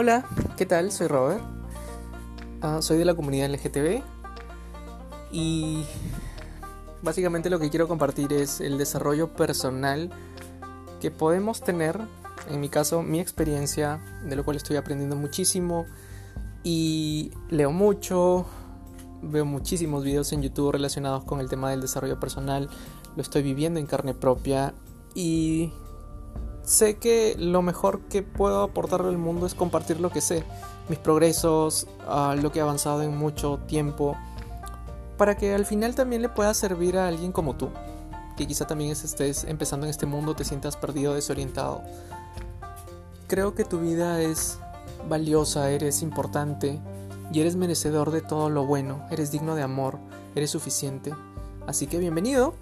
Hola, ¿qué tal? Soy Robert. Ah, soy de la comunidad LGTB y básicamente lo que quiero compartir es el desarrollo personal que podemos tener, en mi caso mi experiencia, de lo cual estoy aprendiendo muchísimo y leo mucho, veo muchísimos videos en YouTube relacionados con el tema del desarrollo personal, lo estoy viviendo en carne propia y sé que lo mejor que puedo aportarle al mundo es compartir lo que sé, mis progresos, uh, lo que he avanzado en mucho tiempo, para que al final también le pueda servir a alguien como tú, que quizá también estés empezando en este mundo, te sientas perdido, desorientado. Creo que tu vida es valiosa, eres importante y eres merecedor de todo lo bueno, eres digno de amor, eres suficiente. Así que bienvenido.